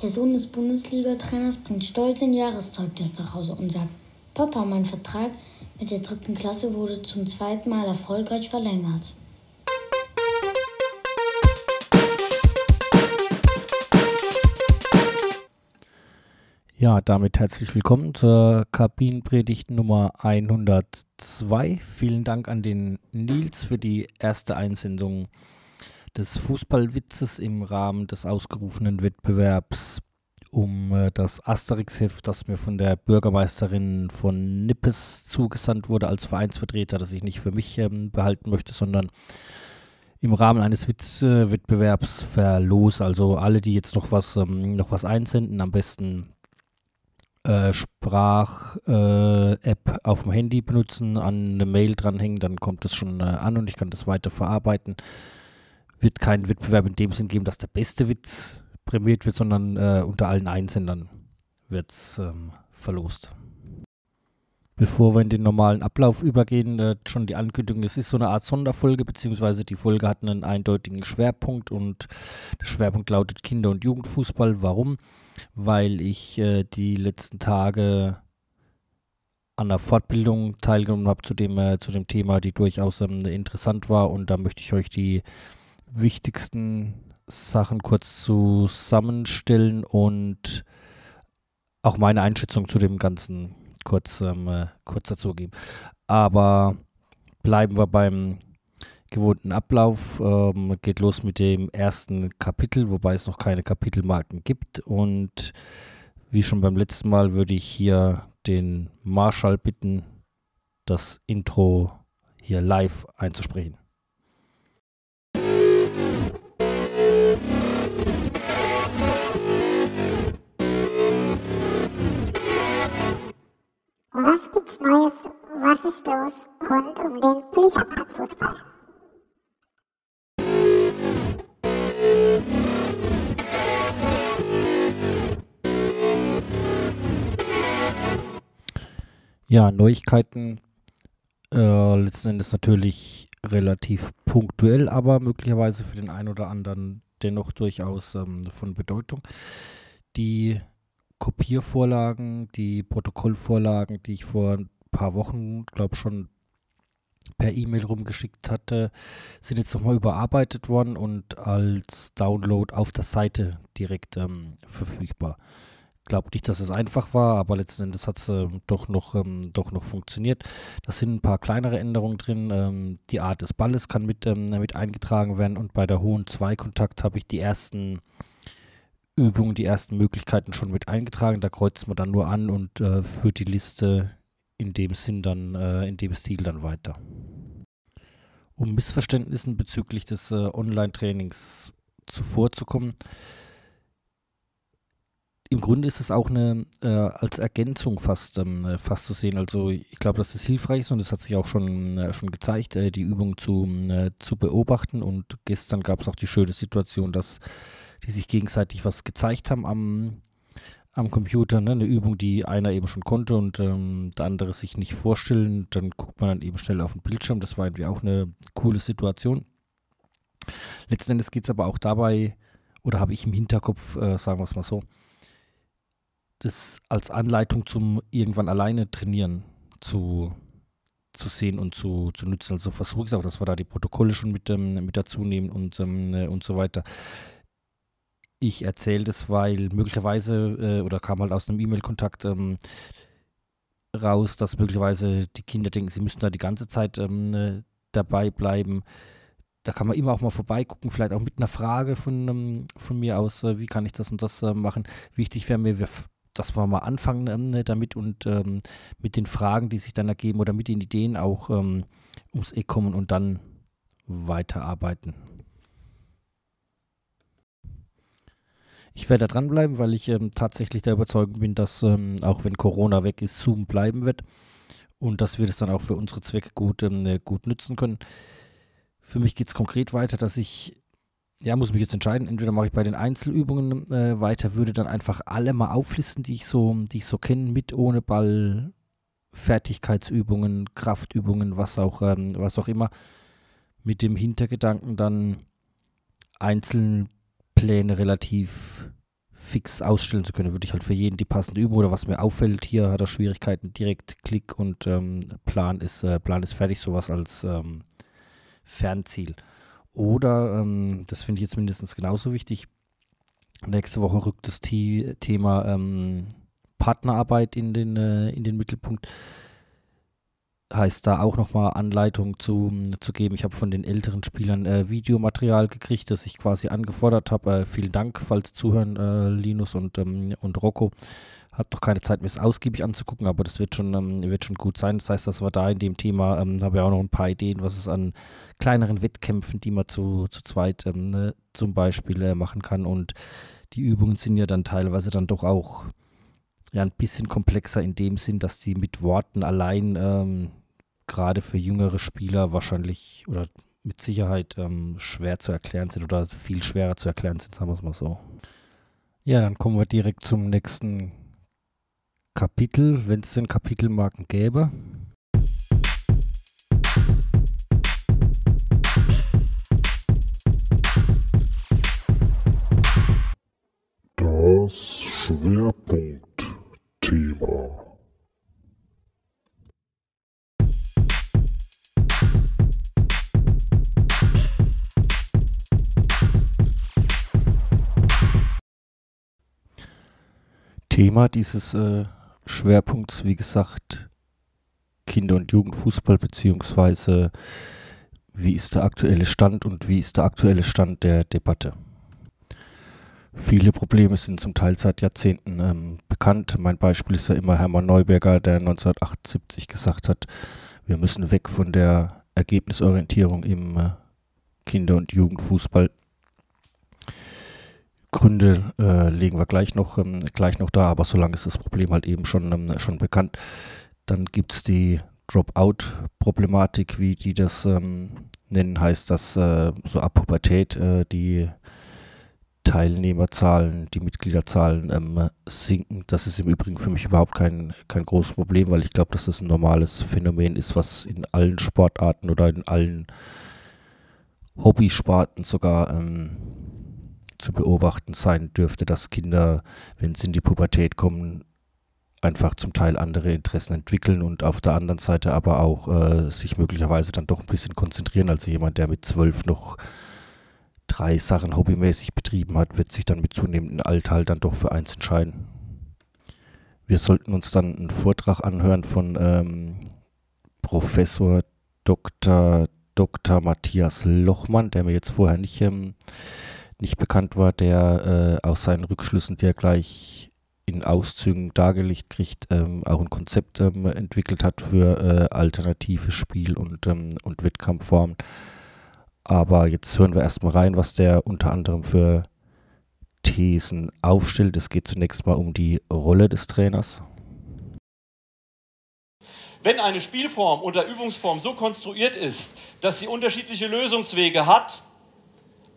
Der Sohn des Bundesliga-Trainers bringt stolz ein Jahreszeugnis nach Hause und sagt, Papa, mein Vertrag mit der dritten Klasse wurde zum zweiten Mal erfolgreich verlängert. Ja, damit herzlich willkommen zur Kabinenpredigt Nummer 102. Vielen Dank an den Nils für die erste Einsendung des Fußballwitzes im Rahmen des ausgerufenen Wettbewerbs um äh, das Asterix-Heft, das mir von der Bürgermeisterin von Nippes zugesandt wurde als Vereinsvertreter, das ich nicht für mich ähm, behalten möchte, sondern im Rahmen eines Witzwettbewerbs verlose. Also alle, die jetzt noch was, ähm, noch was einsenden, am besten äh, Sprach-App äh, auf dem Handy benutzen, an eine Mail dranhängen, dann kommt es schon äh, an und ich kann das weiter verarbeiten. Wird keinen Wettbewerb in dem Sinn geben, dass der beste Witz prämiert wird, sondern äh, unter allen Einsendern wird es ähm, verlost. Bevor wir in den normalen Ablauf übergehen, äh, schon die Ankündigung, es ist so eine Art Sonderfolge, beziehungsweise die Folge hat einen eindeutigen Schwerpunkt und der Schwerpunkt lautet Kinder- und Jugendfußball. Warum? weil ich äh, die letzten Tage an der Fortbildung teilgenommen habe zu dem, äh, zu dem Thema, die durchaus ähm, interessant war. Und da möchte ich euch die wichtigsten Sachen kurz zusammenstellen und auch meine Einschätzung zu dem Ganzen kurz, ähm, äh, kurz dazu geben. Aber bleiben wir beim gewohnten Ablauf. Ähm, geht los mit dem ersten Kapitel, wobei es noch keine Kapitelmarken gibt. Und wie schon beim letzten Mal würde ich hier den Marshall bitten, das Intro hier live einzusprechen. Was gibt's Neues? Was ist los rund um den Blücherparkfußball? Ja, Neuigkeiten äh, letzten Endes natürlich relativ punktuell, aber möglicherweise für den einen oder anderen dennoch durchaus ähm, von Bedeutung. Die Kopiervorlagen, die Protokollvorlagen, die ich vor ein paar Wochen, glaube schon per E-Mail rumgeschickt hatte, sind jetzt nochmal überarbeitet worden und als Download auf der Seite direkt ähm, verfügbar glaube nicht, dass es einfach war, aber letzten Endes hat es äh, doch, noch, ähm, doch noch funktioniert. Da sind ein paar kleinere Änderungen drin. Ähm, die Art des Balles kann mit, ähm, mit eingetragen werden und bei der hohen Zweikontakt habe ich die ersten Übungen, die ersten Möglichkeiten schon mit eingetragen. Da kreuzt man dann nur an und äh, führt die Liste in dem Sinn dann, äh, in dem Stil dann weiter. Um Missverständnissen bezüglich des äh, Online-Trainings zuvorzukommen, im Grunde ist es auch eine äh, als Ergänzung fast, ähm, äh, fast zu sehen. Also ich glaube, dass es hilfreich ist und es hat sich auch schon, äh, schon gezeigt, äh, die Übung zu, äh, zu beobachten. Und gestern gab es auch die schöne Situation, dass die sich gegenseitig was gezeigt haben am, am Computer. Ne? Eine Übung, die einer eben schon konnte und ähm, der andere sich nicht vorstellen. Dann guckt man dann eben schnell auf den Bildschirm. Das war irgendwie auch eine coole Situation. Letzten Endes geht es aber auch dabei, oder habe ich im Hinterkopf, äh, sagen wir es mal so, das als Anleitung zum irgendwann alleine trainieren zu, zu sehen und zu, zu nutzen. Also versuche ich es auch, dass wir da die Protokolle schon mit, ähm, mit dazu nehmen und, ähm, äh, und so weiter. Ich erzähle das, weil möglicherweise, äh, oder kam halt aus einem E-Mail-Kontakt ähm, raus, dass möglicherweise die Kinder denken, sie müssten da die ganze Zeit ähm, äh, dabei bleiben. Da kann man immer auch mal vorbeigucken, vielleicht auch mit einer Frage von, ähm, von mir aus, äh, wie kann ich das und das äh, machen. Wichtig wäre mir, dass wir mal anfangen ähm, ne, damit und ähm, mit den Fragen, die sich dann ergeben oder mit den Ideen auch ähm, ums Eck kommen und dann weiterarbeiten. Ich werde da dranbleiben, weil ich ähm, tatsächlich der Überzeugung bin, dass ähm, auch wenn Corona weg ist, Zoom bleiben wird und dass wir das dann auch für unsere Zwecke gut, ähm, ne, gut nutzen können. Für mich geht es konkret weiter, dass ich ja, muss mich jetzt entscheiden. Entweder mache ich bei den Einzelübungen äh, weiter, würde dann einfach alle mal auflisten, die ich so, die ich so kenne, mit ohne Ball, Fertigkeitsübungen, Kraftübungen, was auch, ähm, was auch immer, mit dem Hintergedanken dann einzelne Pläne relativ fix ausstellen zu können, würde ich halt für jeden die passende Übung oder was mir auffällt, hier hat er Schwierigkeiten, direkt Klick und ähm, Plan, ist, äh, Plan ist fertig, sowas als ähm, Fernziel. Oder, ähm, das finde ich jetzt mindestens genauso wichtig, nächste Woche rückt das Thema ähm, Partnerarbeit in den, äh, in den Mittelpunkt heißt da auch nochmal Anleitung zu, zu geben. Ich habe von den älteren Spielern äh, Videomaterial gekriegt, das ich quasi angefordert habe. Äh, vielen Dank, falls zuhören, äh, Linus und, ähm, und Rocco. Hat noch keine Zeit, mir es ausgiebig anzugucken, aber das wird schon, ähm, wird schon gut sein. Das heißt, dass wir da in dem Thema, ähm, habe ich auch noch ein paar Ideen, was es an kleineren Wettkämpfen, die man zu, zu zweit ähm, ne, zum Beispiel äh, machen kann. Und die Übungen sind ja dann teilweise dann doch auch ja ein bisschen komplexer in dem Sinn, dass sie mit Worten allein ähm, gerade für jüngere Spieler wahrscheinlich oder mit Sicherheit ähm, schwer zu erklären sind oder viel schwerer zu erklären sind, sagen wir es mal so. Ja, dann kommen wir direkt zum nächsten Kapitel, wenn es denn Kapitelmarken gäbe. Das Schwerpunktthema. Thema dieses äh, Schwerpunkts, wie gesagt, Kinder- und Jugendfußball, beziehungsweise wie ist der aktuelle Stand und wie ist der aktuelle Stand der Debatte. Viele Probleme sind zum Teil seit Jahrzehnten ähm, bekannt. Mein Beispiel ist ja immer Hermann Neuberger, der 1978 gesagt hat, wir müssen weg von der Ergebnisorientierung im äh, Kinder- und Jugendfußball Gründe äh, legen wir gleich noch, ähm, gleich noch da, aber solange ist das Problem halt eben schon, ähm, schon bekannt. Dann gibt es die Dropout-Problematik, wie die das ähm, nennen, heißt, dass äh, so ab Pubertät äh, die Teilnehmerzahlen, die Mitgliederzahlen ähm, sinken. Das ist im Übrigen für mich überhaupt kein, kein großes Problem, weil ich glaube, dass das ein normales Phänomen ist, was in allen Sportarten oder in allen Hobbysparten sogar ähm, zu beobachten sein dürfte, dass Kinder, wenn sie in die Pubertät kommen, einfach zum Teil andere Interessen entwickeln und auf der anderen Seite aber auch äh, sich möglicherweise dann doch ein bisschen konzentrieren. Also jemand, der mit zwölf noch drei Sachen hobbymäßig betrieben hat, wird sich dann mit zunehmendem Alter halt dann doch für eins entscheiden. Wir sollten uns dann einen Vortrag anhören von ähm, Professor Dr. Dr. Matthias Lochmann, der mir jetzt vorher nicht ähm, nicht bekannt war, der äh, aus seinen Rückschlüssen, die er gleich in Auszügen dargelegt kriegt, ähm, auch ein Konzept ähm, entwickelt hat für äh, alternative Spiel- und, ähm, und Wettkampfformen. Aber jetzt hören wir erstmal rein, was der unter anderem für Thesen aufstellt. Es geht zunächst mal um die Rolle des Trainers. Wenn eine Spielform oder Übungsform so konstruiert ist, dass sie unterschiedliche Lösungswege hat,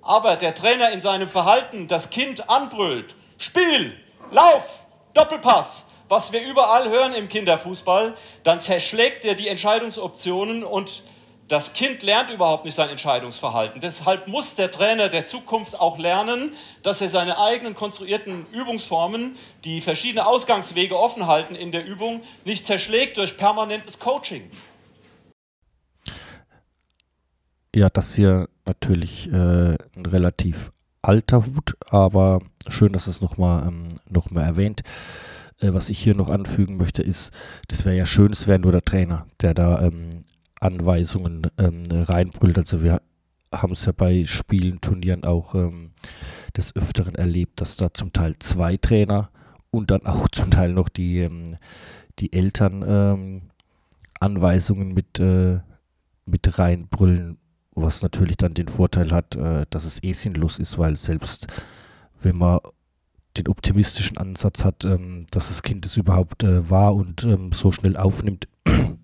aber der Trainer in seinem Verhalten das Kind anbrüllt, Spiel, Lauf, Doppelpass, was wir überall hören im Kinderfußball, dann zerschlägt er die Entscheidungsoptionen und das Kind lernt überhaupt nicht sein Entscheidungsverhalten. Deshalb muss der Trainer der Zukunft auch lernen, dass er seine eigenen konstruierten Übungsformen, die verschiedene Ausgangswege offen halten in der Übung, nicht zerschlägt durch permanentes Coaching. Ja, das hier natürlich äh, ein relativ alter Hut, aber schön, dass es nochmal ähm, noch mal erwähnt. Äh, was ich hier noch anfügen möchte, ist, das wäre ja schön, es wäre nur der Trainer, der da ähm, Anweisungen ähm, reinbrüllt. Also wir haben es ja bei Spielen, Turnieren auch ähm, des Öfteren erlebt, dass da zum Teil zwei Trainer und dann auch zum Teil noch die, ähm, die Eltern ähm, Anweisungen mit, äh, mit reinbrüllen, was natürlich dann den Vorteil hat, äh, dass es eh sinnlos ist, weil selbst wenn man den optimistischen Ansatz hat, ähm, dass das Kind es überhaupt äh, war und ähm, so schnell aufnimmt,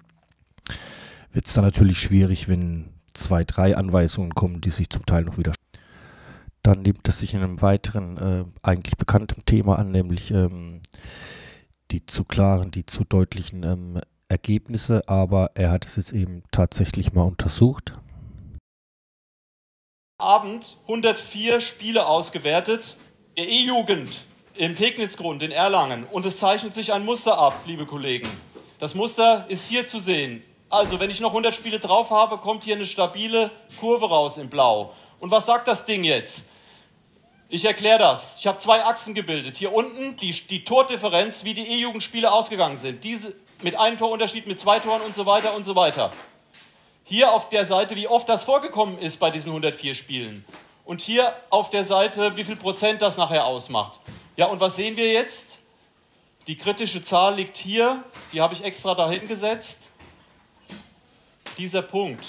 wird es dann natürlich schwierig, wenn zwei, drei Anweisungen kommen, die sich zum Teil noch wieder. Dann nimmt es sich in einem weiteren, äh, eigentlich bekannten Thema an, nämlich ähm, die zu klaren, die zu deutlichen ähm, Ergebnisse, aber er hat es jetzt eben tatsächlich mal untersucht Abend 104 Spiele ausgewertet der E-Jugend im Pegnitzgrund in Erlangen und es zeichnet sich ein Muster ab, liebe Kollegen. Das Muster ist hier zu sehen. Also, wenn ich noch 100 Spiele drauf habe, kommt hier eine stabile Kurve raus in Blau. Und was sagt das Ding jetzt? Ich erkläre das. Ich habe zwei Achsen gebildet. Hier unten die, die Tordifferenz, wie die E-Jugendspiele ausgegangen sind. Diese mit einem Torunterschied, mit zwei Toren und so weiter und so weiter. Hier auf der Seite, wie oft das vorgekommen ist bei diesen 104 Spielen. Und hier auf der Seite, wie viel Prozent das nachher ausmacht. Ja, und was sehen wir jetzt? Die kritische Zahl liegt hier. Die habe ich extra dahin gesetzt. Dieser Punkt.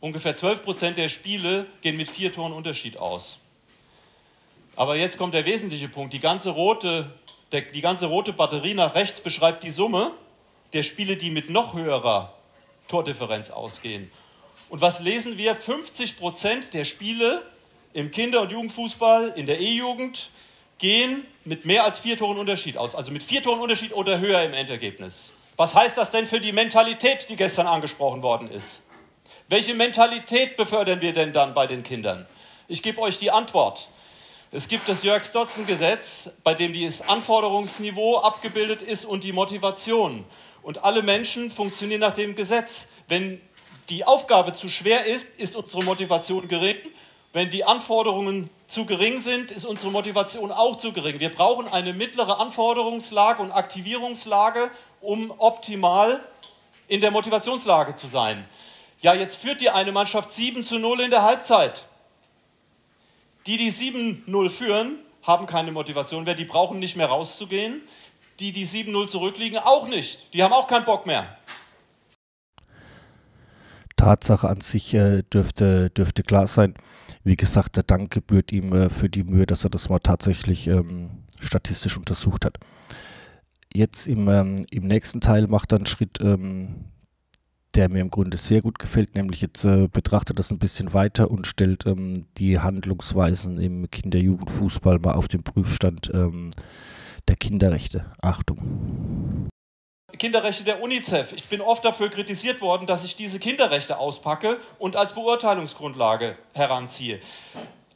Ungefähr 12 Prozent der Spiele gehen mit vier Toren Unterschied aus. Aber jetzt kommt der wesentliche Punkt. Die ganze rote, der, die ganze rote Batterie nach rechts beschreibt die Summe der Spiele, die mit noch höherer Tordifferenz ausgehen. Und was lesen wir? 50 Prozent der Spiele im Kinder- und Jugendfußball, in der E-Jugend, gehen mit mehr als vier Toren Unterschied aus. Also mit vier Toren Unterschied oder höher im Endergebnis. Was heißt das denn für die Mentalität, die gestern angesprochen worden ist? Welche Mentalität befördern wir denn dann bei den Kindern? Ich gebe euch die Antwort. Es gibt das Jörg-Stotzen-Gesetz, bei dem das Anforderungsniveau abgebildet ist und die Motivation. Und alle Menschen funktionieren nach dem Gesetz. Wenn die Aufgabe zu schwer ist, ist unsere Motivation gering. Wenn die Anforderungen zu gering sind, ist unsere Motivation auch zu gering. Wir brauchen eine mittlere Anforderungslage und Aktivierungslage, um optimal in der Motivationslage zu sein. Ja, jetzt führt die eine Mannschaft 7 zu 0 in der Halbzeit. Die, die 7-0 führen, haben keine Motivation mehr, die brauchen nicht mehr rauszugehen die, die 7-0 zurückliegen, auch nicht. Die haben auch keinen Bock mehr. Tatsache an sich äh, dürfte, dürfte klar sein. Wie gesagt, der Dank gebührt ihm äh, für die Mühe, dass er das mal tatsächlich ähm, statistisch untersucht hat. Jetzt im, ähm, im nächsten Teil macht er einen Schritt, ähm, der mir im Grunde sehr gut gefällt, nämlich jetzt äh, betrachtet das ein bisschen weiter und stellt ähm, die Handlungsweisen im Kinder-Jugendfußball mal auf den Prüfstand ähm, der Kinderrechte. Achtung. Kinderrechte der UNICEF. Ich bin oft dafür kritisiert worden, dass ich diese Kinderrechte auspacke und als Beurteilungsgrundlage heranziehe.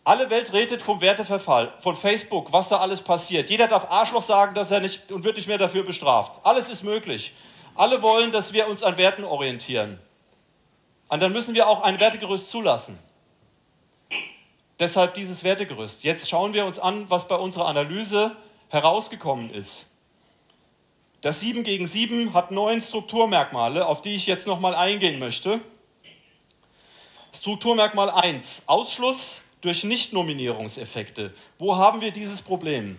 Alle Welt redet vom Werteverfall, von Facebook, was da alles passiert. Jeder darf Arschloch sagen, dass er nicht und wird nicht mehr dafür bestraft. Alles ist möglich. Alle wollen, dass wir uns an Werten orientieren. Und dann müssen wir auch ein Wertegerüst zulassen. Deshalb dieses Wertegerüst. Jetzt schauen wir uns an, was bei unserer Analyse herausgekommen ist. Das 7 gegen 7 hat neun Strukturmerkmale, auf die ich jetzt nochmal eingehen möchte. Strukturmerkmal 1, Ausschluss durch Nichtnominierungseffekte. Wo haben wir dieses Problem?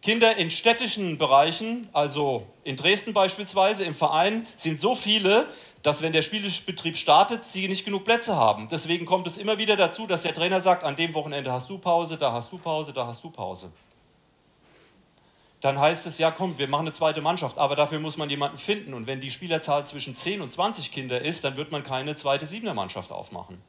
Kinder in städtischen Bereichen, also in Dresden beispielsweise, im Verein, sind so viele, dass wenn der Spielbetrieb startet, sie nicht genug Plätze haben. Deswegen kommt es immer wieder dazu, dass der Trainer sagt, an dem Wochenende hast du Pause, da hast du Pause, da hast du Pause dann heißt es, ja komm, wir machen eine zweite Mannschaft, aber dafür muss man jemanden finden. Und wenn die Spielerzahl zwischen 10 und 20 Kinder ist, dann wird man keine zweite Siebener Mannschaft aufmachen.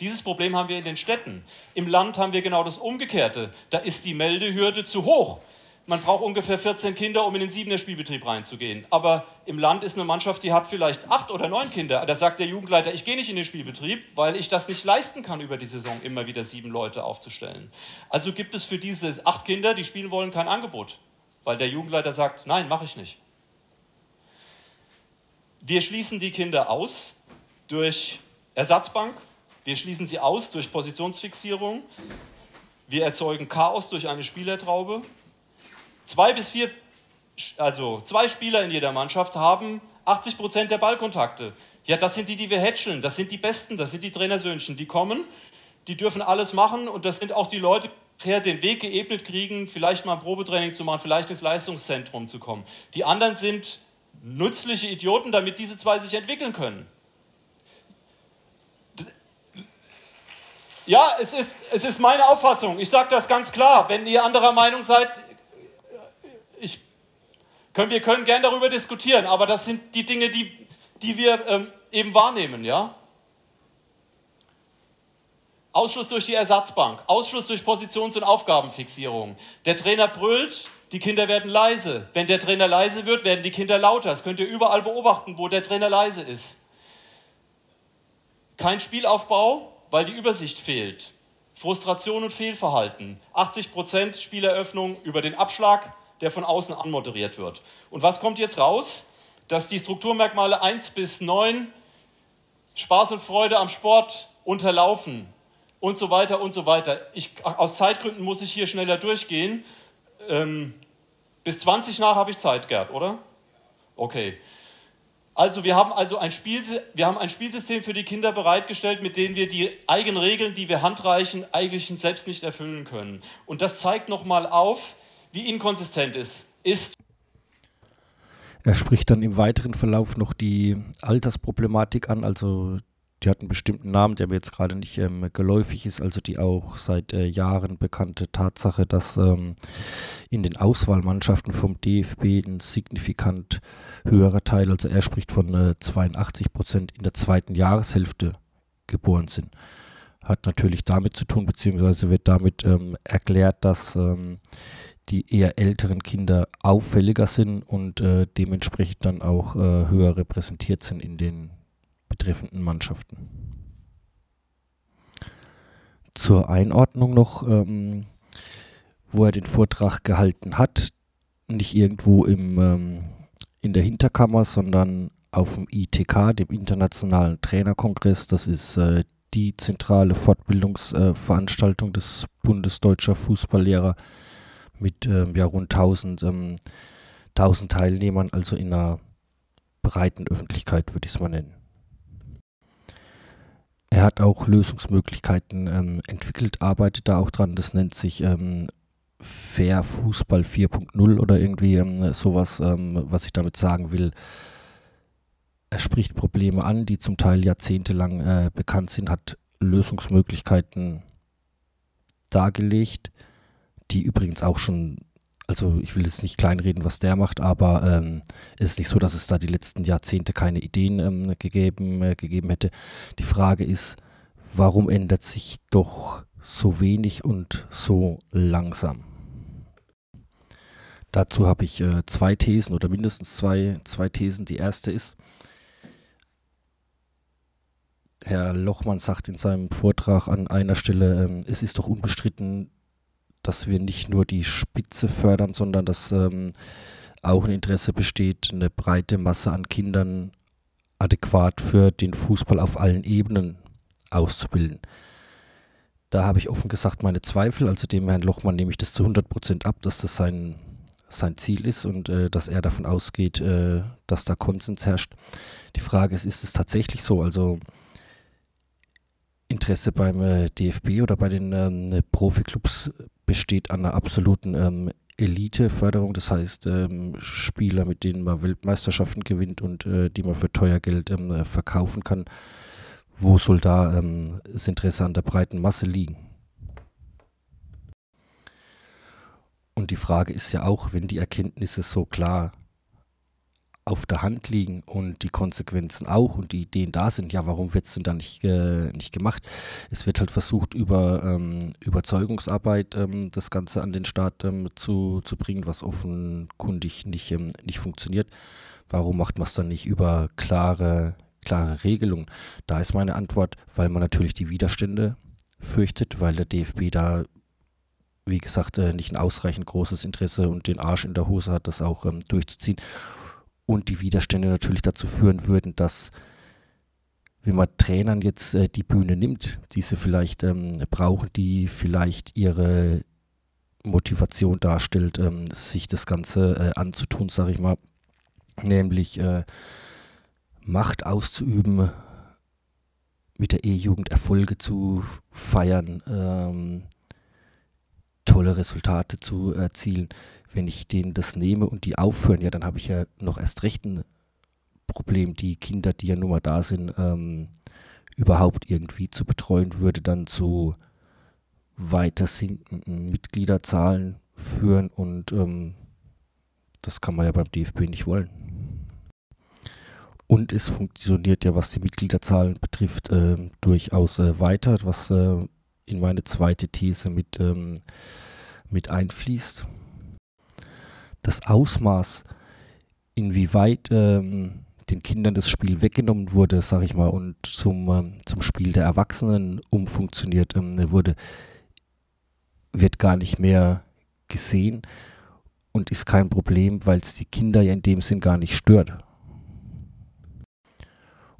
Dieses Problem haben wir in den Städten. Im Land haben wir genau das Umgekehrte. Da ist die Meldehürde zu hoch. Man braucht ungefähr 14 Kinder, um in den Siebener Spielbetrieb reinzugehen. Aber im Land ist eine Mannschaft, die hat vielleicht acht oder neun Kinder. Da sagt der Jugendleiter, ich gehe nicht in den Spielbetrieb, weil ich das nicht leisten kann, über die Saison immer wieder sieben Leute aufzustellen. Also gibt es für diese acht Kinder, die spielen wollen, kein Angebot weil der Jugendleiter sagt, nein, mache ich nicht. Wir schließen die Kinder aus durch Ersatzbank, wir schließen sie aus durch Positionsfixierung, wir erzeugen Chaos durch eine Spielertraube. Zwei bis vier, also zwei Spieler in jeder Mannschaft haben 80 Prozent der Ballkontakte. Ja, das sind die, die wir hätscheln, das sind die Besten, das sind die Trainersöhnchen, die kommen, die dürfen alles machen und das sind auch die Leute, her den Weg geebnet kriegen, vielleicht mal ein Probetraining zu machen, vielleicht ins Leistungszentrum zu kommen. Die anderen sind nützliche Idioten, damit diese zwei sich entwickeln können. Ja, es ist, es ist meine Auffassung. Ich sage das ganz klar. Wenn ihr anderer Meinung seid, ich, können, wir können gern darüber diskutieren, aber das sind die Dinge, die, die wir ähm, eben wahrnehmen. Ja? Ausschluss durch die Ersatzbank, Ausschluss durch Positions- und Aufgabenfixierung. Der Trainer brüllt, die Kinder werden leise. Wenn der Trainer leise wird, werden die Kinder lauter. Das könnt ihr überall beobachten, wo der Trainer leise ist. Kein Spielaufbau, weil die Übersicht fehlt. Frustration und Fehlverhalten. 80% Spieleröffnung über den Abschlag, der von außen anmoderiert wird. Und was kommt jetzt raus? Dass die Strukturmerkmale 1 bis 9 Spaß und Freude am Sport unterlaufen und so weiter und so weiter. Ich, aus Zeitgründen muss ich hier schneller durchgehen. Ähm, bis 20 nach habe ich Zeit, Gerd, oder? Okay. Also wir haben also ein, Spiel, wir haben ein Spielsystem für die Kinder bereitgestellt, mit dem wir die eigenen Regeln, die wir handreichen, eigentlich selbst nicht erfüllen können. Und das zeigt nochmal auf, wie inkonsistent es ist. Er spricht dann im weiteren Verlauf noch die Altersproblematik an, also die hat einen bestimmten Namen, der mir jetzt gerade nicht ähm, geläufig ist, also die auch seit äh, Jahren bekannte Tatsache, dass ähm, in den Auswahlmannschaften vom DFB ein signifikant höherer Teil, also er spricht von äh, 82 Prozent in der zweiten Jahreshälfte geboren sind. Hat natürlich damit zu tun, beziehungsweise wird damit ähm, erklärt, dass ähm, die eher älteren Kinder auffälliger sind und äh, dementsprechend dann auch äh, höher repräsentiert sind in den betreffenden Mannschaften. Zur Einordnung noch, ähm, wo er den Vortrag gehalten hat, nicht irgendwo im, ähm, in der Hinterkammer, sondern auf dem ITK, dem Internationalen Trainerkongress. Das ist äh, die zentrale Fortbildungsveranstaltung äh, des Bundes Deutscher Fußballlehrer mit ähm, ja, rund 1000, ähm, 1000 Teilnehmern, also in einer breiten Öffentlichkeit, würde ich es mal nennen. Er hat auch Lösungsmöglichkeiten ähm, entwickelt, arbeitet da auch dran. Das nennt sich ähm, Fair Fußball 4.0 oder irgendwie ähm, sowas, ähm, was ich damit sagen will. Er spricht Probleme an, die zum Teil jahrzehntelang äh, bekannt sind, hat Lösungsmöglichkeiten dargelegt, die übrigens auch schon also ich will jetzt nicht kleinreden, was der macht, aber ähm, es ist nicht so, dass es da die letzten Jahrzehnte keine Ideen ähm, gegeben, äh, gegeben hätte. Die Frage ist, warum ändert sich doch so wenig und so langsam? Dazu habe ich äh, zwei Thesen oder mindestens zwei, zwei Thesen. Die erste ist, Herr Lochmann sagt in seinem Vortrag an einer Stelle, ähm, es ist doch unbestritten, dass wir nicht nur die Spitze fördern, sondern dass ähm, auch ein Interesse besteht, eine breite Masse an Kindern adäquat für den Fußball auf allen Ebenen auszubilden. Da habe ich offen gesagt meine Zweifel, also dem Herrn Lochmann nehme ich das zu 100 Prozent ab, dass das sein, sein Ziel ist und äh, dass er davon ausgeht, äh, dass da Konsens herrscht. Die Frage ist, ist es tatsächlich so? Also Interesse beim äh, DFB oder bei den ähm, Profiklubs besteht an einer absoluten ähm, Elite-Förderung, das heißt ähm, Spieler, mit denen man Weltmeisterschaften gewinnt und äh, die man für teuer Geld ähm, äh, verkaufen kann. Wo soll da ähm, das Interesse an der breiten Masse liegen? Und die Frage ist ja auch, wenn die Erkenntnisse so klar auf der Hand liegen und die Konsequenzen auch und die Ideen da sind, ja, warum wird es denn dann nicht, äh, nicht gemacht? Es wird halt versucht, über ähm, Überzeugungsarbeit ähm, das Ganze an den Staat ähm, zu, zu bringen, was offenkundig nicht, ähm, nicht funktioniert. Warum macht man es dann nicht über klare, klare Regelungen? Da ist meine Antwort, weil man natürlich die Widerstände fürchtet, weil der DFB da wie gesagt, äh, nicht ein ausreichend großes Interesse und den Arsch in der Hose hat, das auch ähm, durchzuziehen und die Widerstände natürlich dazu führen würden, dass wenn man Trainern jetzt äh, die Bühne nimmt, die sie vielleicht ähm, brauchen, die vielleicht ihre Motivation darstellt, ähm, sich das Ganze äh, anzutun, sage ich mal, nämlich äh, Macht auszuüben, mit der E-Jugend Erfolge zu feiern, ähm, tolle Resultate zu erzielen wenn ich denen das nehme und die aufhören, ja, dann habe ich ja noch erst recht ein Problem, die Kinder, die ja nun mal da sind, ähm, überhaupt irgendwie zu betreuen, würde dann zu weiter sinkenden Mitgliederzahlen führen und ähm, das kann man ja beim DFB nicht wollen. Und es funktioniert ja, was die Mitgliederzahlen betrifft, äh, durchaus äh, weiter, was äh, in meine zweite These mit, ähm, mit einfließt das Ausmaß, inwieweit ähm, den Kindern das Spiel weggenommen wurde, sag ich mal, und zum, ähm, zum Spiel der Erwachsenen umfunktioniert ähm, wurde, wird gar nicht mehr gesehen und ist kein Problem, weil es die Kinder ja in dem Sinn gar nicht stört.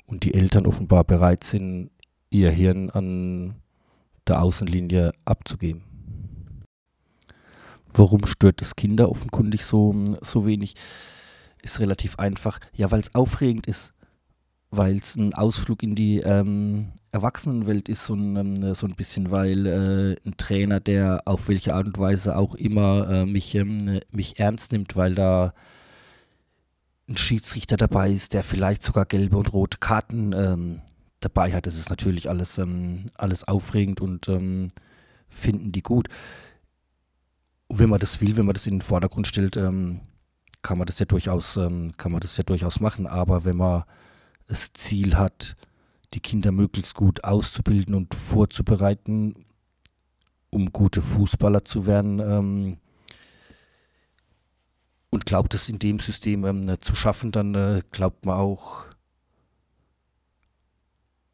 Und die Eltern offenbar bereit sind, ihr Hirn an der Außenlinie abzugeben. Warum stört das Kinder offenkundig so, so wenig? Ist relativ einfach. Ja, weil es aufregend ist. Weil es ein Ausflug in die ähm, Erwachsenenwelt ist, so ein, ähm, so ein bisschen, weil äh, ein Trainer, der auf welche Art und Weise auch immer äh, mich, ähm, mich ernst nimmt, weil da ein Schiedsrichter dabei ist, der vielleicht sogar gelbe und rote Karten ähm, dabei hat. Das ist natürlich alles, ähm, alles aufregend und ähm, finden die gut. Und wenn man das will, wenn man das in den Vordergrund stellt, ähm, kann man das ja durchaus, ähm, kann man das ja durchaus machen. Aber wenn man das Ziel hat, die Kinder möglichst gut auszubilden und vorzubereiten, um gute Fußballer zu werden, ähm, und glaubt es in dem System ähm, zu schaffen, dann äh, glaubt man auch,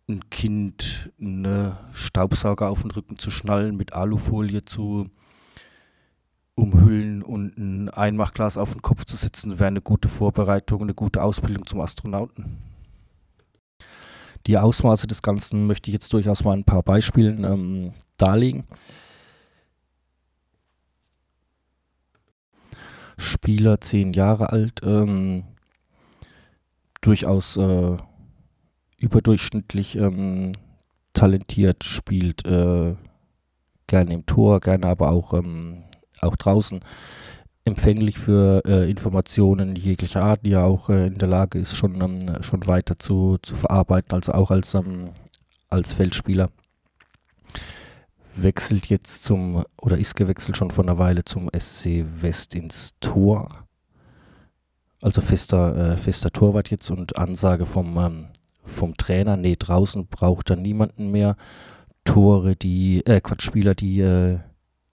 ein Kind einen Staubsauger auf den Rücken zu schnallen, mit Alufolie zu umhüllen und ein Einmachglas auf den Kopf zu setzen, wäre eine gute Vorbereitung, eine gute Ausbildung zum Astronauten. Die Ausmaße des Ganzen möchte ich jetzt durchaus mal ein paar Beispielen ähm, darlegen. Spieler, zehn Jahre alt, ähm, durchaus äh, überdurchschnittlich ähm, talentiert, spielt äh, gerne im Tor, gerne aber auch, ähm, auch draußen empfänglich für äh, Informationen jeglicher Art, die er auch äh, in der Lage ist, schon, ähm, schon weiter zu, zu verarbeiten, also auch als, ähm, als Feldspieler. Wechselt jetzt zum, oder ist gewechselt schon vor einer Weile zum SC West ins Tor. Also fester, äh, fester Torwart jetzt und Ansage vom, ähm, vom Trainer, nee, draußen braucht er niemanden mehr. Tore, die, äh, Quatsch, Spieler, die äh,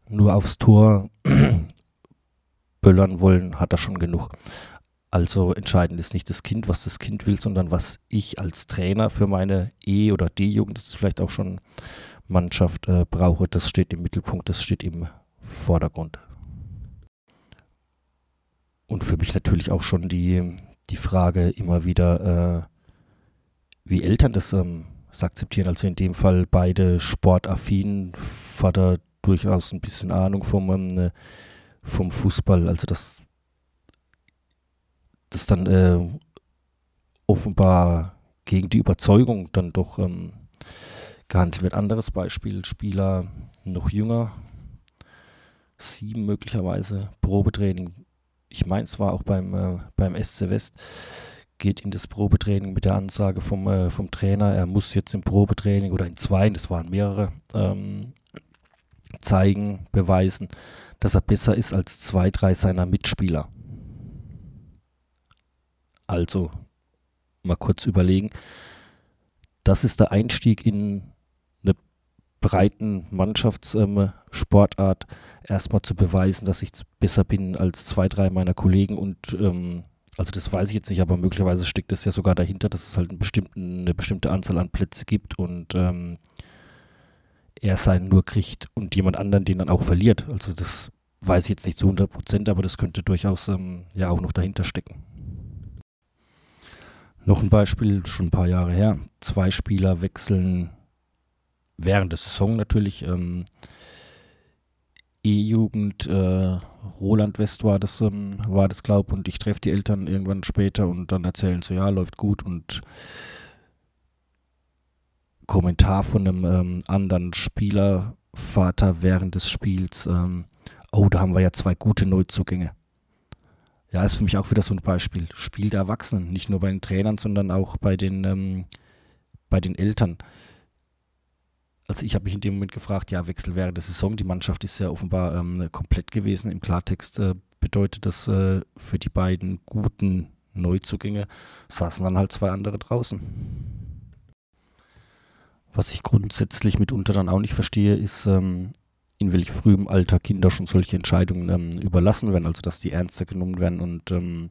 nur aufs Tor böllern wollen, hat er schon genug. Also entscheidend ist nicht das Kind, was das Kind will, sondern was ich als Trainer für meine E- oder D-Jugend, das ist vielleicht auch schon Mannschaft, äh, brauche. Das steht im Mittelpunkt, das steht im Vordergrund. Und für mich natürlich auch schon die, die Frage immer wieder, äh, wie Eltern das, ähm, akzeptieren. Also in dem Fall beide sportaffin, Vater durchaus ein bisschen Ahnung vom, ähm, vom Fußball. Also das, das dann äh, offenbar gegen die Überzeugung dann doch ähm, gehandelt wird. Anderes Beispiel, Spieler noch jünger, sieben möglicherweise, Probetraining. Ich meine, es war auch beim, äh, beim SC West geht in das Probetraining mit der Ansage vom, äh, vom Trainer, er muss jetzt im Probetraining oder in zwei, das waren mehrere, ähm, zeigen, beweisen, dass er besser ist als zwei, drei seiner Mitspieler. Also mal kurz überlegen. Das ist der Einstieg in eine breiten Mannschaftssportart, ähm, erstmal zu beweisen, dass ich besser bin als zwei, drei meiner Kollegen und ähm, also das weiß ich jetzt nicht, aber möglicherweise steckt es ja sogar dahinter, dass es halt eine bestimmte Anzahl an Plätze gibt und ähm, er seinen nur kriegt und jemand anderen den dann auch verliert. Also das weiß ich jetzt nicht zu 100 Prozent, aber das könnte durchaus ähm, ja auch noch dahinter stecken. Noch ein Beispiel, schon ein paar Jahre her. Zwei Spieler wechseln während der Saison natürlich. Ähm, E-Jugend, äh, Roland West war das, ähm, war das, glaub, und ich treffe die Eltern irgendwann später und dann erzählen so, ja, läuft gut und Kommentar von einem ähm, anderen Spielervater während des Spiels, ähm, oh, da haben wir ja zwei gute Neuzugänge. Ja, ist für mich auch wieder so ein Beispiel. Spiel der Erwachsenen, nicht nur bei den Trainern, sondern auch bei den, ähm, bei den Eltern also ich habe mich in dem Moment gefragt, ja, Wechsel während der Saison. Die Mannschaft ist ja offenbar ähm, komplett gewesen. Im Klartext äh, bedeutet das äh, für die beiden guten Neuzugänge saßen dann halt zwei andere draußen. Was ich grundsätzlich mitunter dann auch nicht verstehe, ist, ähm, in welch frühem Alter Kinder schon solche Entscheidungen ähm, überlassen werden, also dass die ernster genommen werden und ähm,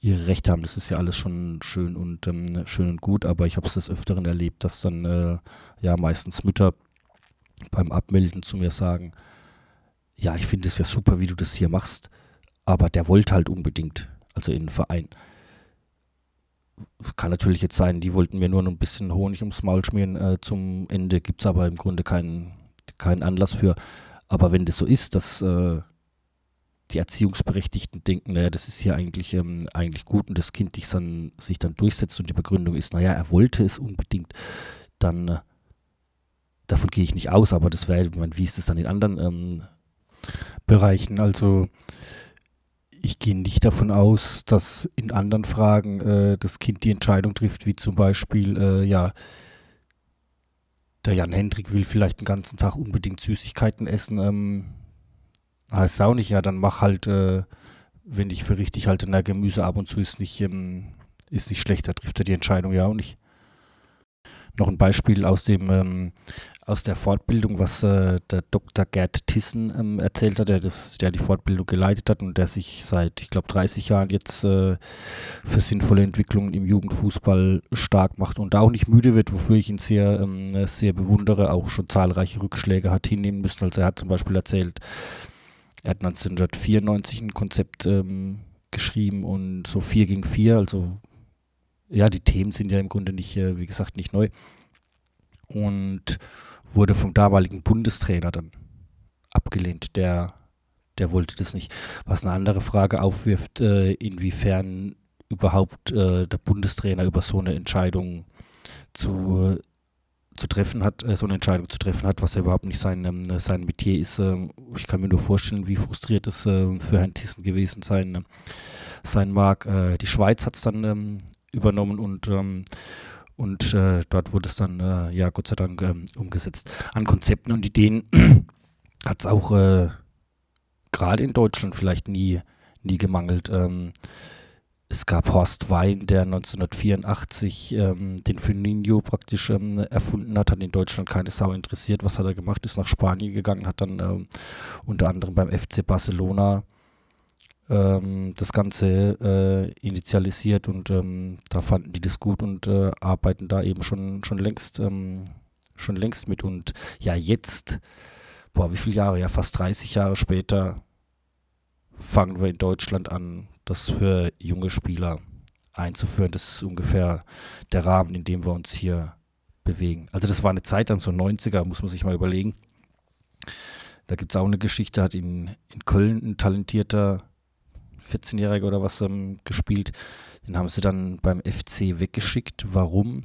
ihre Rechte haben. Das ist ja alles schon schön und ähm, schön und gut, aber ich habe es des Öfteren erlebt, dass dann äh, ja meistens Mütter beim Abmelden zu mir sagen, ja, ich finde es ja super, wie du das hier machst, aber der wollte halt unbedingt, also in den Verein. Kann natürlich jetzt sein, die wollten mir nur noch ein bisschen Honig ums Maul schmieren äh, zum Ende, gibt es aber im Grunde keinen, keinen Anlass für. Aber wenn das so ist, dass äh, die Erziehungsberechtigten denken, naja, das ist hier eigentlich, ähm, eigentlich gut und das Kind sich dann, sich dann durchsetzt und die Begründung ist, naja, er wollte es unbedingt, dann äh, davon gehe ich nicht aus, aber das wäre, wie ist es dann in anderen ähm, Bereichen? Also ich gehe nicht davon aus, dass in anderen Fragen äh, das Kind die Entscheidung trifft, wie zum Beispiel, äh, ja, der Jan Hendrik will vielleicht den ganzen Tag unbedingt Süßigkeiten essen. Ähm, heißt auch nicht, ja, dann mach halt, äh, wenn ich für richtig halte, na, Gemüse ab und zu ist nicht, ähm, ist nicht schlecht, da trifft er die Entscheidung ja auch nicht noch ein Beispiel aus dem ähm, aus der Fortbildung, was äh, der Dr. Gerd Tissen ähm, erzählt hat, der, das, der die Fortbildung geleitet hat und der sich seit, ich glaube, 30 Jahren jetzt äh, für sinnvolle Entwicklungen im Jugendfußball stark macht und auch nicht müde wird, wofür ich ihn sehr, ähm, sehr bewundere, auch schon zahlreiche Rückschläge hat hinnehmen müssen. Also er hat zum Beispiel erzählt, er hat 1994 ein Konzept ähm, geschrieben und so 4 gegen 4, also ja, die Themen sind ja im Grunde nicht, äh, wie gesagt, nicht neu. Und wurde vom damaligen Bundestrainer dann abgelehnt. Der, der wollte das nicht. Was eine andere Frage aufwirft, äh, inwiefern überhaupt äh, der Bundestrainer über so eine Entscheidung zu, zu treffen hat, äh, so eine Entscheidung zu treffen hat, was ja überhaupt nicht sein, ähm, sein Metier ist. Ähm, ich kann mir nur vorstellen, wie frustriert es äh, für Herrn Thyssen gewesen sein, sein mag. Äh, die Schweiz hat es dann ähm, übernommen und, ähm, und äh, dort wurde es dann, äh, ja, Gott sei Dank ähm, umgesetzt. An Konzepten und Ideen hat es auch äh, gerade in Deutschland vielleicht nie, nie gemangelt. Ähm, es gab Horst Wein, der 1984 ähm, den Firmino praktisch ähm, erfunden hat, hat in Deutschland keine Sau interessiert. Was hat er gemacht? Ist nach Spanien gegangen, hat dann ähm, unter anderem beim FC Barcelona ähm, das Ganze äh, initialisiert und ähm, da fanden die das gut und äh, arbeiten da eben schon, schon längst ähm, schon längst mit und ja jetzt, boah, wie viele Jahre, ja fast 30 Jahre später fangen wir in Deutschland an, das für junge Spieler einzuführen. Das ist ungefähr der Rahmen, in dem wir uns hier bewegen. Also das war eine Zeit dann so 90er, muss man sich mal überlegen. Da gibt es auch eine Geschichte, hat in, in Köln ein talentierter 14-Jähriger oder was ähm, gespielt. Den haben sie dann beim FC weggeschickt. Warum?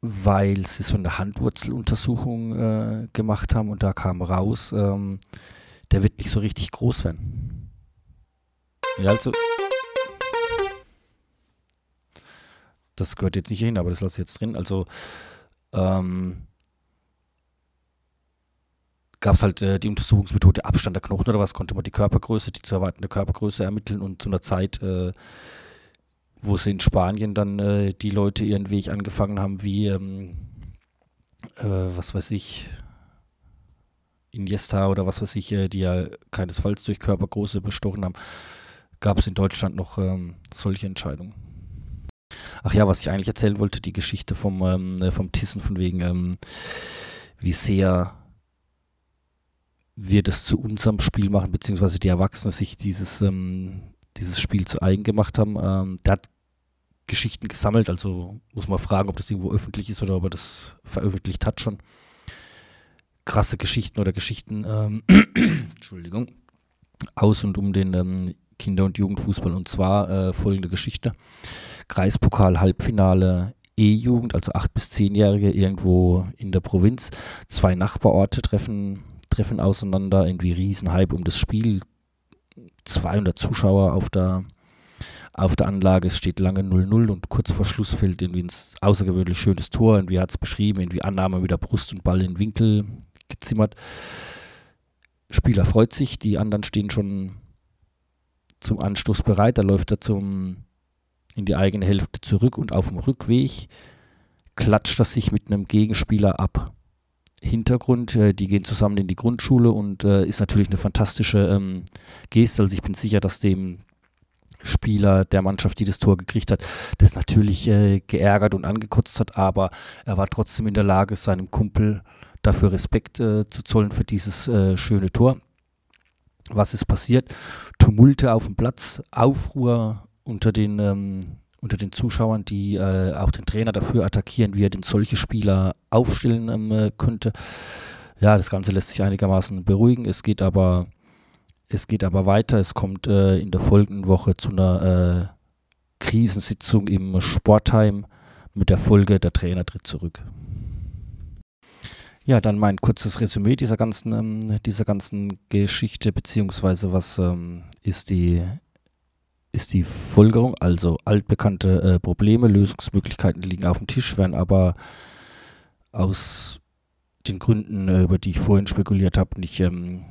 Weil sie so eine Handwurzeluntersuchung äh, gemacht haben und da kam raus, ähm, der wird nicht so richtig groß werden. Ja, also. Das gehört jetzt nicht hin, aber das lasse ich jetzt drin. Also, ähm, gab es halt äh, die Untersuchungsmethode Abstand der Knochen oder was, konnte man die Körpergröße, die zu erwartende Körpergröße ermitteln und zu einer Zeit, äh, wo sie in Spanien dann äh, die Leute ihren Weg angefangen haben, wie, ähm, äh, was weiß ich, Iniesta oder was weiß ich, äh, die ja keinesfalls durch Körpergröße bestochen haben, gab es in Deutschland noch ähm, solche Entscheidungen. Ach ja, was ich eigentlich erzählen wollte, die Geschichte vom, ähm, äh, vom Tissen, von wegen, ähm, wie sehr wir das zu unserem Spiel machen, beziehungsweise die Erwachsenen sich dieses, ähm, dieses Spiel zu eigen gemacht haben. Ähm, der hat Geschichten gesammelt, also muss man fragen, ob das irgendwo öffentlich ist oder ob er das veröffentlicht hat schon. Krasse Geschichten oder Geschichten, ähm, Entschuldigung, aus und um den ähm, Kinder- und Jugendfußball. Und zwar äh, folgende Geschichte. Kreispokal Halbfinale E-Jugend, also 8- bis 10-Jährige irgendwo in der Provinz. Zwei Nachbarorte treffen treffen auseinander, irgendwie Riesenhype um das Spiel. 200 Zuschauer auf der, auf der Anlage, es steht lange 0-0 und kurz vor Schluss fällt irgendwie ein außergewöhnlich schönes Tor. Irgendwie hat es beschrieben, irgendwie Annahme mit der Brust und Ball in Winkel gezimmert. Spieler freut sich, die anderen stehen schon zum Anstoß bereit. Da läuft er zum, in die eigene Hälfte zurück und auf dem Rückweg klatscht er sich mit einem Gegenspieler ab. Hintergrund. Äh, die gehen zusammen in die Grundschule und äh, ist natürlich eine fantastische ähm, Geste. Also ich bin sicher, dass dem Spieler der Mannschaft, die das Tor gekriegt hat, das natürlich äh, geärgert und angekotzt hat, aber er war trotzdem in der Lage, seinem Kumpel dafür Respekt äh, zu zollen für dieses äh, schöne Tor. Was ist passiert? Tumulte auf dem Platz, Aufruhr unter den, ähm, unter den Zuschauern, die äh, auch den Trainer dafür attackieren, wie er denn solche Spieler aufstellen ähm, äh, könnte. Ja, das Ganze lässt sich einigermaßen beruhigen. Es geht aber, es geht aber weiter. Es kommt äh, in der folgenden Woche zu einer äh, Krisensitzung im Sportheim mit der Folge, der Trainer tritt zurück. Ja, dann mein kurzes Resümee dieser ganzen, ähm, dieser ganzen Geschichte, beziehungsweise was ähm, ist die ist die Folgerung, also altbekannte äh, Probleme, Lösungsmöglichkeiten liegen auf dem Tisch, werden aber aus den Gründen, äh, über die ich vorhin spekuliert habe, nicht, ähm,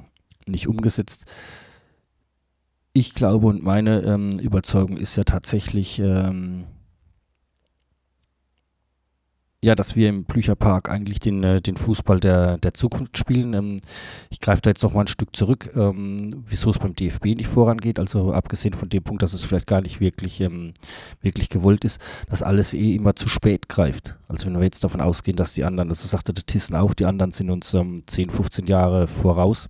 nicht umgesetzt. Ich glaube und meine ähm, Überzeugung ist ja tatsächlich, ähm, ja, dass wir im Blücherpark eigentlich den, äh, den Fußball der, der Zukunft spielen. Ähm, ich greife da jetzt noch mal ein Stück zurück, ähm, wieso es beim DFB nicht vorangeht. Also abgesehen von dem Punkt, dass es vielleicht gar nicht wirklich, ähm, wirklich gewollt ist, dass alles eh immer zu spät greift. Also wenn wir jetzt davon ausgehen, dass die anderen, das sagte der Tissen auch, die anderen sind uns ähm, 10, 15 Jahre voraus.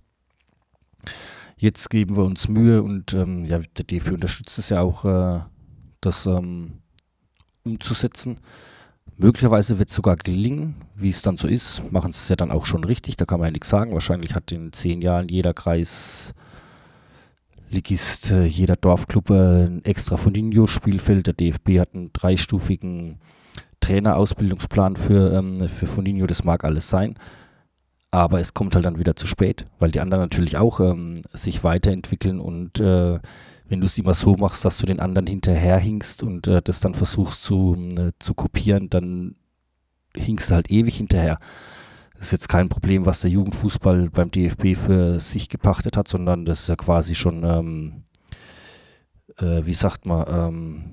Jetzt geben wir uns Mühe und ähm, ja, der DFB unterstützt es ja auch, äh, das ähm, umzusetzen. Möglicherweise wird es sogar gelingen, wie es dann so ist. Machen sie es ja dann auch schon richtig, da kann man ja nichts sagen. Wahrscheinlich hat in zehn Jahren jeder Kreis Ligist, äh, jeder Dorfclub äh, ein extra Foninho-Spielfeld. Der DFB hat einen dreistufigen Trainerausbildungsplan für, ähm, für Foninho. Das mag alles sein. Aber es kommt halt dann wieder zu spät, weil die anderen natürlich auch ähm, sich weiterentwickeln und äh, wenn du es immer so machst, dass du den anderen hinterherhinkst und äh, das dann versuchst zu, äh, zu kopieren, dann hinkst du halt ewig hinterher. Das ist jetzt kein Problem, was der Jugendfußball beim DFB für sich gepachtet hat, sondern das ist ja quasi schon, ähm, äh, wie sagt man, ähm,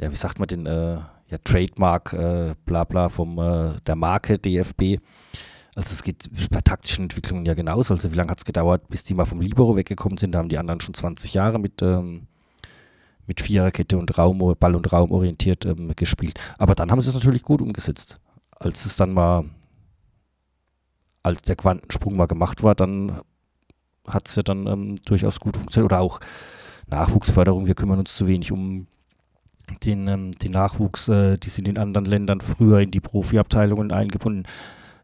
ja, wie sagt man den, äh, ja, Trademark, äh, bla bla vom äh, der Marke DFB. Also es geht bei taktischen Entwicklungen ja genauso. Also wie lange hat es gedauert, bis die mal vom Libero weggekommen sind? Da haben die anderen schon 20 Jahre mit, ähm, mit Viererkette und Raum, Ball und Raum orientiert ähm, gespielt. Aber dann haben sie es natürlich gut umgesetzt. Als es dann mal, als der Quantensprung mal gemacht war, dann hat es ja dann ähm, durchaus gut funktioniert. Oder auch Nachwuchsförderung. Wir kümmern uns zu wenig um den, ähm, den Nachwuchs. Äh, die sind in anderen Ländern früher in die Profiabteilungen eingebunden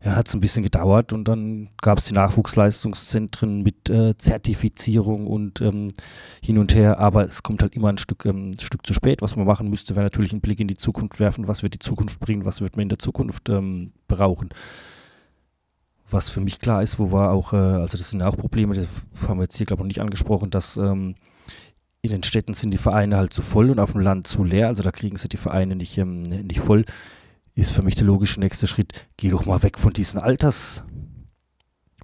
ja, hat es ein bisschen gedauert und dann gab es die Nachwuchsleistungszentren mit äh, Zertifizierung und ähm, hin und her, aber es kommt halt immer ein Stück, ähm, Stück zu spät. Was man machen müsste, wäre natürlich einen Blick in die Zukunft werfen, was wird die Zukunft bringen, was wird man in der Zukunft ähm, brauchen. Was für mich klar ist, wo war auch, äh, also das sind auch Probleme, das haben wir jetzt hier glaube ich noch nicht angesprochen, dass ähm, in den Städten sind die Vereine halt zu voll und auf dem Land zu leer, also da kriegen sie die Vereine nicht, ähm, nicht voll ist für mich der logische nächste Schritt, geh doch mal weg von diesen Alters,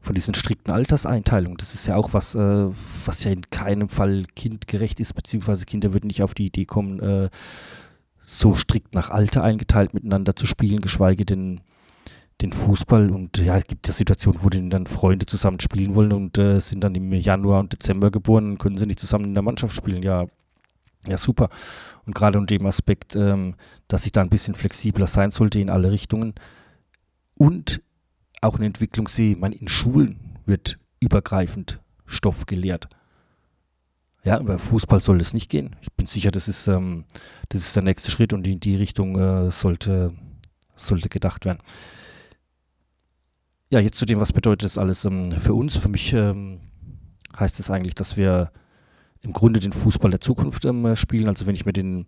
von diesen strikten Alterseinteilungen. Das ist ja auch was, äh, was ja in keinem Fall kindgerecht ist, beziehungsweise Kinder würden nicht auf die Idee kommen, äh, so strikt nach Alter eingeteilt miteinander zu spielen, geschweige denn den Fußball. Und ja, es gibt ja Situationen, wo dann Freunde zusammen spielen wollen und äh, sind dann im Januar und Dezember geboren und können sie nicht zusammen in der Mannschaft spielen. Ja, ja, super. Und gerade unter dem Aspekt, ähm, dass ich da ein bisschen flexibler sein sollte in alle Richtungen. Und auch eine Entwicklung sehe, man in Schulen wird übergreifend Stoff gelehrt. Ja, über Fußball soll es nicht gehen. Ich bin sicher, das ist, ähm, das ist der nächste Schritt und in die Richtung äh, sollte, sollte gedacht werden. Ja, jetzt zu dem, was bedeutet das alles ähm, für uns? Für mich ähm, heißt es das eigentlich, dass wir im Grunde den Fußball der Zukunft ähm, spielen. Also wenn ich mir den,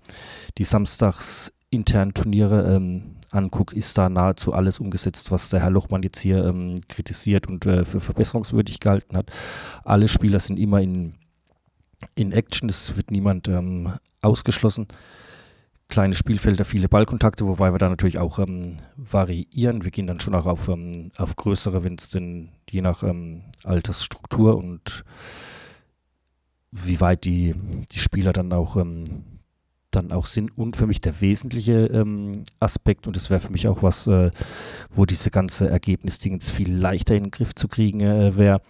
die samstags internen Turniere ähm, angucke, ist da nahezu alles umgesetzt, was der Herr Lochmann jetzt hier ähm, kritisiert und äh, für verbesserungswürdig gehalten hat. Alle Spieler sind immer in, in Action, es wird niemand ähm, ausgeschlossen. Kleine Spielfelder, viele Ballkontakte, wobei wir da natürlich auch ähm, variieren. Wir gehen dann schon auch auf, ähm, auf größere, wenn es denn je nach Altersstruktur und wie weit die, die Spieler dann auch, ähm, dann auch sind. Und für mich der wesentliche ähm, Aspekt, und das wäre für mich auch was, äh, wo diese ganze Ergebnisdingens viel leichter in den Griff zu kriegen äh, wäre,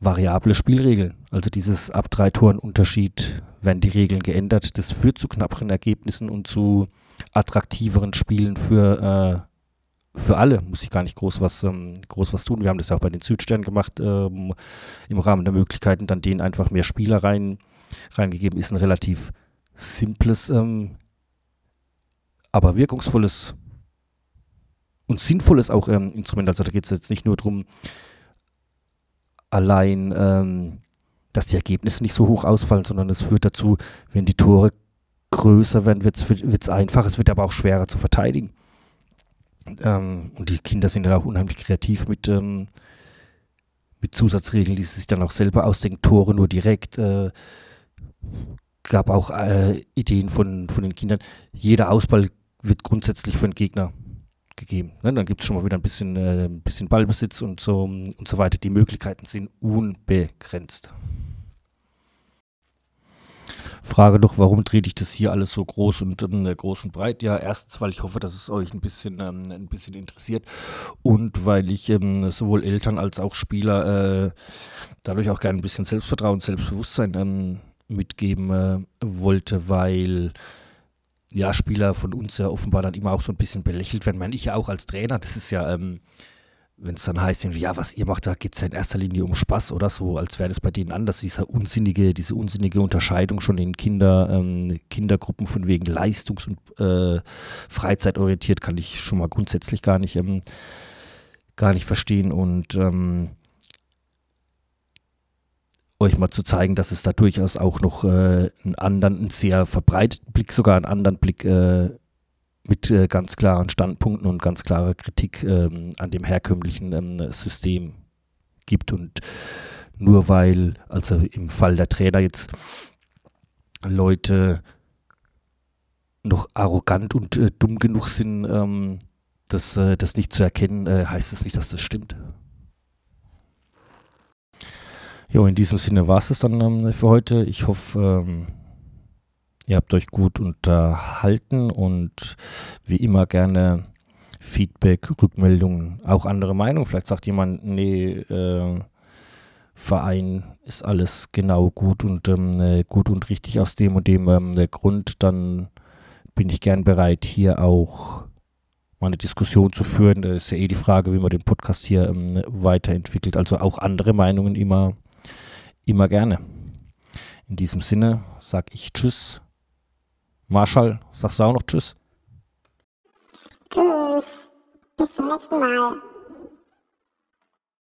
variable Spielregeln. Also dieses ab drei Toren Unterschied werden die Regeln geändert. Das führt zu knapperen Ergebnissen und zu attraktiveren Spielen für, äh, für alle muss ich gar nicht groß was, ähm, groß was tun. Wir haben das ja auch bei den Südsternen gemacht, ähm, im Rahmen der Möglichkeiten, dann denen einfach mehr Spieler rein, reingegeben. Ist ein relativ simples, ähm, aber wirkungsvolles und sinnvolles auch ähm, Instrument. Also da geht es jetzt nicht nur darum, allein, ähm, dass die Ergebnisse nicht so hoch ausfallen, sondern es führt dazu, wenn die Tore größer werden, wird es einfacher, es wird aber auch schwerer zu verteidigen. Ähm, und die Kinder sind dann auch unheimlich kreativ mit, ähm, mit Zusatzregeln, die sie sich dann auch selber ausdenken. Tore nur direkt. Äh, gab auch äh, Ideen von, von den Kindern. Jeder Ausball wird grundsätzlich für den Gegner gegeben. Ne? Dann gibt es schon mal wieder ein bisschen, äh, ein bisschen Ballbesitz und so, und so weiter. Die Möglichkeiten sind unbegrenzt. Frage doch, warum drehe ich das hier alles so groß und ähm, groß und breit? Ja, erstens, weil ich hoffe, dass es euch ein bisschen, ähm, ein bisschen interessiert und weil ich ähm, sowohl Eltern als auch Spieler äh, dadurch auch gerne ein bisschen Selbstvertrauen, Selbstbewusstsein ähm, mitgeben äh, wollte, weil ja, Spieler von uns ja offenbar dann immer auch so ein bisschen belächelt werden. Ich meine, ich ja auch als Trainer, das ist ja, ähm, wenn es dann heißt, ja, was ihr macht, da geht es ja in erster Linie um Spaß oder so, als wäre das bei denen anders, diese unsinnige, diese unsinnige Unterscheidung schon in Kinder, ähm, Kindergruppen von wegen leistungs- und äh, freizeitorientiert, kann ich schon mal grundsätzlich gar nicht, ähm, gar nicht verstehen. Und ähm, euch mal zu zeigen, dass es da durchaus auch noch äh, einen anderen, einen sehr verbreiteten Blick, sogar einen anderen Blick äh, mit äh, ganz klaren Standpunkten und ganz klarer Kritik ähm, an dem herkömmlichen ähm, System gibt. Und nur weil, also im Fall der Trainer jetzt Leute noch arrogant und äh, dumm genug sind, ähm, das, äh, das nicht zu erkennen, äh, heißt es das nicht, dass das stimmt. Jo, in diesem Sinne war es dann ähm, für heute. Ich hoffe, ähm, Ihr habt euch gut unterhalten und wie immer gerne Feedback, Rückmeldungen, auch andere Meinungen. Vielleicht sagt jemand, nee, äh, Verein ist alles genau gut und ähm, äh, gut und richtig aus dem und dem ähm, Grund, dann bin ich gern bereit, hier auch mal eine Diskussion zu führen. Da ist ja eh die Frage, wie man den Podcast hier ähm, weiterentwickelt. Also auch andere Meinungen immer, immer gerne. In diesem Sinne sage ich Tschüss Marschall, sagst du auch noch Tschüss? Tschüss. Bis zum nächsten Mal.